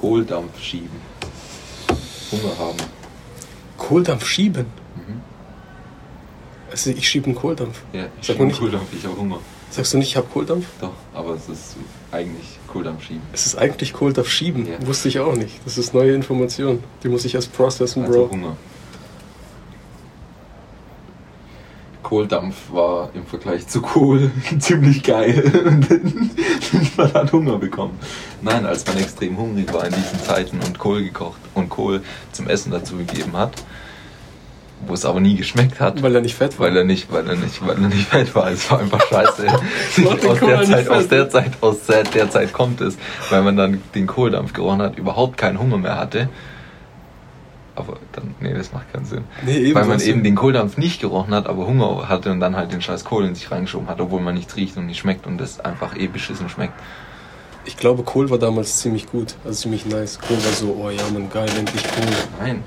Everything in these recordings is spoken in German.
Kohldampf schieben. Hunger haben. Kohldampf schieben. Mhm. Also ich schiebe einen Kohldampf. Ja, ich Sag schiebe nicht, Kohldampf, ich habe Hunger. sagst du nicht, ich habe Kohldampf? Doch, aber es ist eigentlich Kohldampf schieben. Es ist eigentlich Kohldampf schieben. Ja. Wusste ich auch nicht. Das ist neue Information. Die muss ich erst processen, Also Bro. Hunger. Kohldampf war im Vergleich zu Kohl ziemlich geil. Und man hat Hunger bekommen. Nein, als man extrem hungrig war in diesen Zeiten und Kohl gekocht und Kohl zum Essen dazu gegeben hat, wo es aber nie geschmeckt hat. Weil er nicht fett war. Weil er nicht, weil er nicht, weil er nicht fett war. Es war einfach scheiße. Aus, der Zeit, aus der Zeit, aus der, der Zeit kommt es, weil man dann den Kohldampf gerochen hat, überhaupt keinen Hunger mehr hatte. Aber dann, nee, das macht keinen Sinn. Nee, eben weil man eben den Kohldampf nicht gerochen hat, aber Hunger hatte und dann halt den scheiß Kohl in sich reingeschoben hat, obwohl man nichts riecht und nicht schmeckt und das einfach eh beschissen schmeckt. Ich glaube, Kohl war damals ziemlich gut. Also ziemlich nice. Kohl war so, oh ja, man, geil, endlich Kohl. Nein,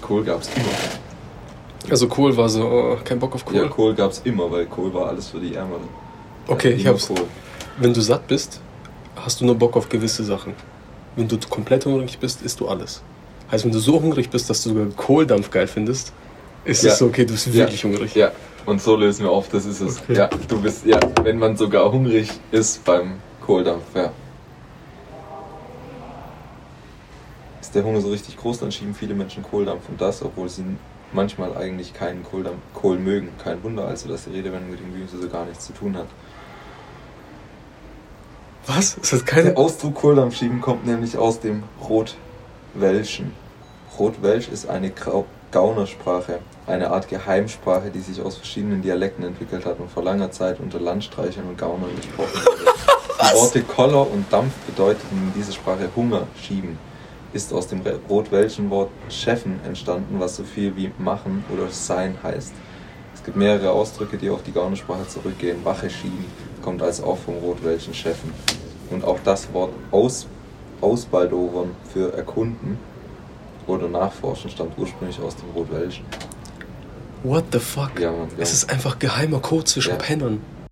Kohl gab's immer. Also Kohl war so, oh, kein Bock auf Kohl. Ja, Kohl gab's immer, weil Kohl war alles für die Ärmeren. Okay, Ja, ich hab's. Kohl. Wenn du satt bist, hast du nur Bock auf gewisse Sachen. Wenn du komplett hungrig bist, isst du alles. Heißt, wenn du so hungrig bist, dass du sogar Kohldampf geil findest, ist Ja. es so, okay, du bist wirklich ja. hungrig. Ja, und so lösen wir auf, das ist es. Okay. Ja, du bist, ja, wenn man sogar hungrig ist beim Kohldampf, ja. Ist der Hunger so richtig groß, dann schieben viele Menschen Kohldampf und das, obwohl sie manchmal eigentlich keinen Kohldampf, Kohl mögen. Kein Wunder also, dass die Redewendung mit dem Gemüse so gar nichts zu tun hat. Was? Ist das keine. Der Ausdruck Kohldampf schieben kommt nämlich aus dem Rotwelschen. Rotwelsch ist eine Grau Gaunersprache, eine Art Geheimsprache, die sich aus verschiedenen Dialekten entwickelt hat und vor langer Zeit unter Landstreichern und Gaunern gesprochen wurde. Die Worte Koller und Dampf bedeuteten in dieser Sprache Hunger, schieben. Ist aus dem rotwelschen Wort Cheffen entstanden, was so viel wie machen oder sein heißt. Es gibt mehrere Ausdrücke, die auf die Gaunersprache zurückgehen. Wache schieben kommt also auch vom rotwelschen Cheffen. Und auch das Wort aus, Ausbaldowern für erkunden oder nachforschen stammt ursprünglich aus dem rotwelschen. What the fuck? Ja, Mann, ja. Es ist einfach geheimer Code zwischen Ja. Pennern.